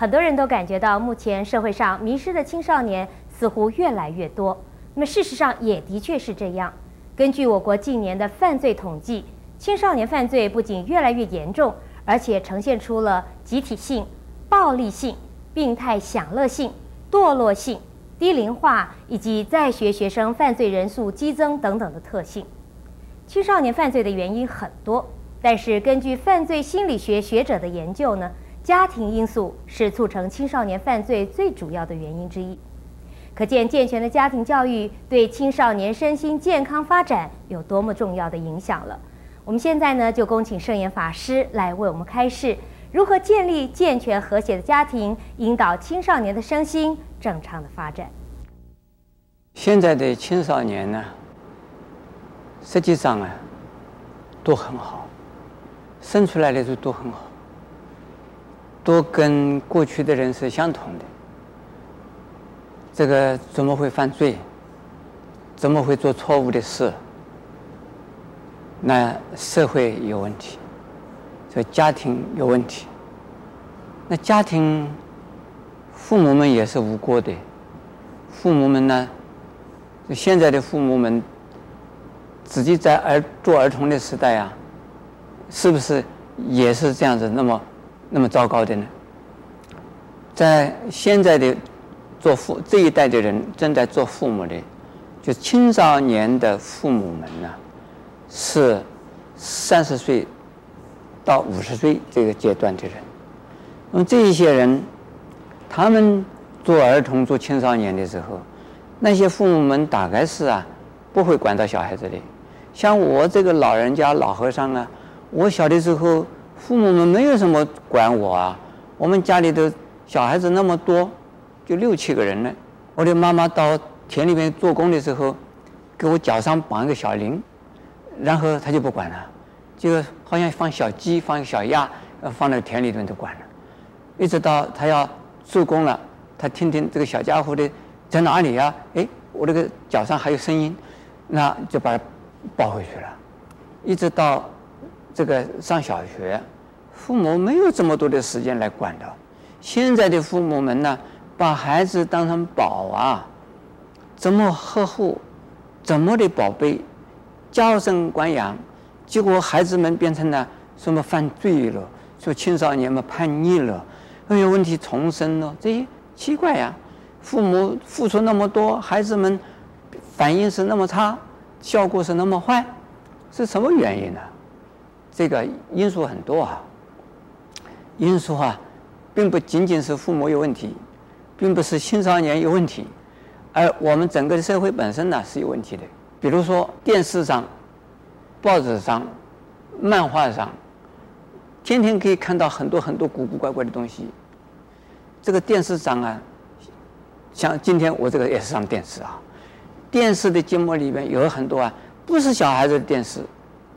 很多人都感觉到目前社会上迷失的青少年似乎越来越多。那么事实上也的确是这样。根据我国近年的犯罪统计，青少年犯罪不仅越来越严重，而且呈现出了集体性、暴力性、病态享乐性、堕落性、低龄化以及在学学生犯罪人数激增等等的特性。青少年犯罪的原因很多。但是，根据犯罪心理学学者的研究呢，家庭因素是促成青少年犯罪最主要的原因之一。可见，健全的家庭教育对青少年身心健康发展有多么重要的影响了。我们现在呢，就恭请圣严法师来为我们开示，如何建立健全和谐的家庭，引导青少年的身心正常的发展。现在的青少年呢，实际上啊，都很好。生出来的时候都很好，都跟过去的人是相同的。这个怎么会犯罪？怎么会做错误的事？那社会有问题，这家庭有问题。那家庭，父母们也是无辜的。父母们呢？现在的父母们，自己在儿做儿童的时代啊。是不是也是这样子那么那么糟糕的呢？在现在的做父这一代的人正在做父母的，就青少年的父母们呢，是三十岁到五十岁这个阶段的人。那么这一些人，他们做儿童做青少年的时候，那些父母们大概是啊不会管到小孩子的。像我这个老人家老和尚啊。我小的时候，父母们没有什么管我啊。我们家里的小孩子那么多，就六七个人呢。我的妈妈到田里面做工的时候，给我脚上绑一个小铃，然后她就不管了，就好像放小鸡、放小鸭，放在田里面都管了。一直到她要收工了，她听听这个小家伙的在哪里呀？哎，我这个脚上还有声音，那就把它抱回去了，一直到。这个上小学，父母没有这么多的时间来管的。现在的父母们呢，把孩子当成宝啊，怎么呵护，怎么的宝贝，娇生惯养，结果孩子们变成了什么犯罪了，说青少年们叛逆了，又有，问题丛生了，这些奇怪呀。父母付出那么多，孩子们反应是那么差，效果是那么坏，是什么原因呢？这个因素很多啊，因素啊，并不仅仅是父母有问题，并不是青少年有问题，而我们整个社会本身呢是有问题的。比如说电视上、报纸上、漫画上，天天可以看到很多很多古古怪怪的东西。这个电视上啊，像今天我这个也是上电视啊，电视的节目里面有很多啊，不是小孩子的电视。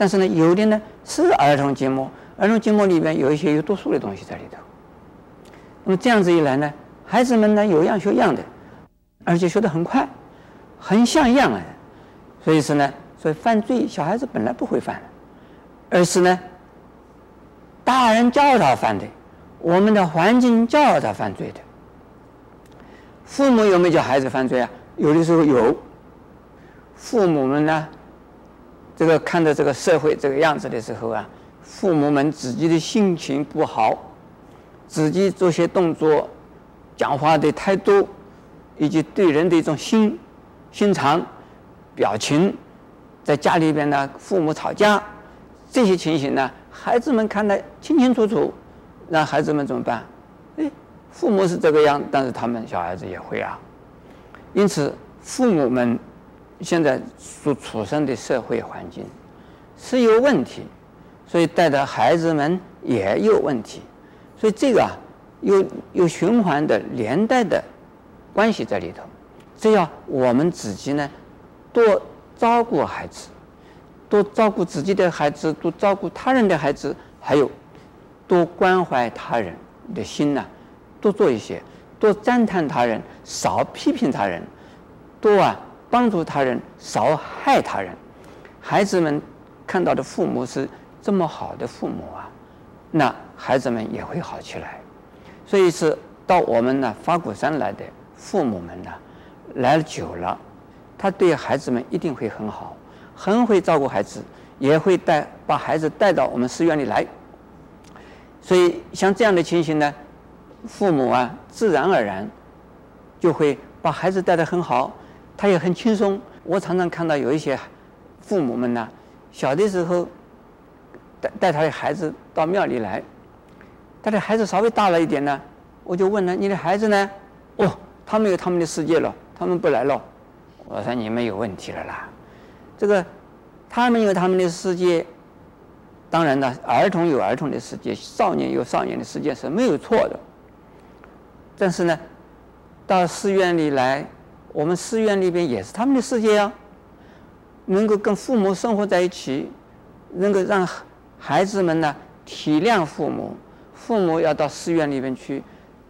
但是呢，有的呢是儿童节目，儿童节目里面有一些有毒素的东西在里头。那么这样子一来呢，孩子们呢有样学样的，而且学得很快，很像样啊。所以说呢，所以犯罪小孩子本来不会犯，而是呢，大人教他犯的，我们的环境教他犯罪的。父母有没有教孩子犯罪啊？有的时候有，父母们呢。这个看到这个社会这个样子的时候啊，父母们自己的心情不好，自己做些动作、讲话的态度，以及对人的一种心心肠、表情，在家里边呢，父母吵架，这些情形呢，孩子们看得清清楚楚，让孩子们怎么办？哎，父母是这个样，但是他们小孩子也会啊，因此父母们。现在所处身的社会环境是有问题，所以带的孩子们也有问题，所以这个啊有有循环的连带的关系在里头。只要我们自己呢多照顾孩子，多照顾自己的孩子，多照顾他人的孩子，还有多关怀他人的心呢，多做一些，多赞叹他人，少批评他人，多啊。帮助他人，少害他人，孩子们看到的父母是这么好的父母啊，那孩子们也会好起来。所以是到我们呢法鼓山来的父母们呢，来了久了，他对孩子们一定会很好，很会照顾孩子，也会带把孩子带到我们寺院里来。所以像这样的情形呢，父母啊，自然而然就会把孩子带得很好，他也很轻松。我常常看到有一些父母们呢，小的时候带带他的孩子到庙里来，他的孩子稍微大了一点呢，我就问他：“你的孩子呢？”哦，他们有他们的世界了，他们不来了。我说：“你们有问题了啦，这个他们有他们的世界。”当然呢，儿童有儿童的世界，少年有少年的世界是没有错的。但是呢，到寺院里来，我们寺院里边也是他们的世界啊。能够跟父母生活在一起，能够让孩子们呢体谅父母，父母要到寺院里边去，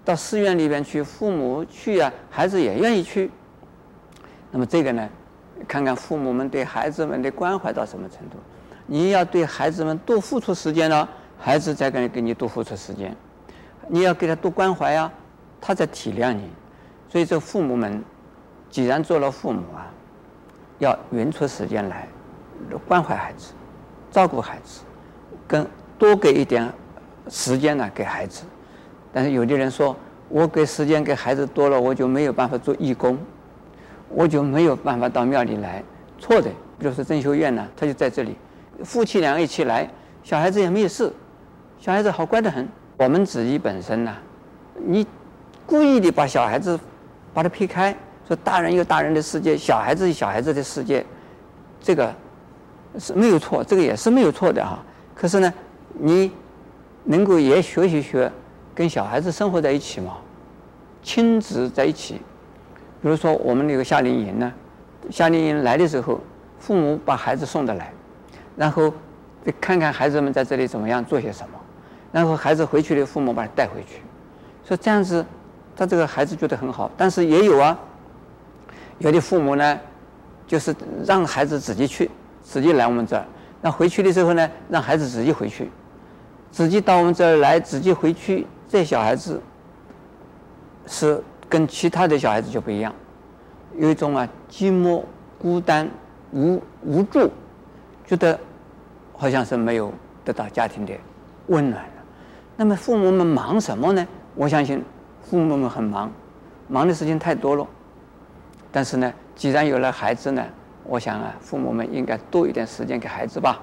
到寺院里边去，父母去啊，孩子也愿意去。那么这个呢，看看父母们对孩子们的关怀到什么程度。你要对孩子们多付出时间了，孩子才敢给你多付出时间。你要给他多关怀啊，他才体谅你。所以这父母们，既然做了父母啊，要匀出时间来关怀孩子，照顾孩子，跟多给一点时间呢给孩子。但是有的人说，我给时间给孩子多了，我就没有办法做义工，我就没有办法到庙里来。错的，比如说正修院呢，他就在这里。夫妻俩一起来，小孩子也没有事，小孩子好乖得很。我们自己本身呢，你故意的把小孩子把他撇开，说大人有大人的世界，小孩子有小孩子的世界，这个是没有错，这个也是没有错的哈。可是呢，你能够也学习学跟小孩子生活在一起嘛，亲子在一起。比如说我们那个夏令营呢，夏令营来的时候，父母把孩子送的来。然后，看看孩子们在这里怎么样做些什么，然后孩子回去的父母把他带回去，说这样子，他这个孩子觉得很好。但是也有啊，有的父母呢，就是让孩子自己去，自己来我们这儿，那回去的时候呢，让孩子自己回去，自己到我们这儿来，自己回去，这小孩子是跟其他的小孩子就不一样，有一种啊寂寞、孤单、无无助。觉得好像是没有得到家庭的温暖了。那么父母们忙什么呢？我相信父母们很忙，忙的事情太多了。但是呢既然有了孩子呢我想啊父母们应该多一点时间给孩子吧。